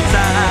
so.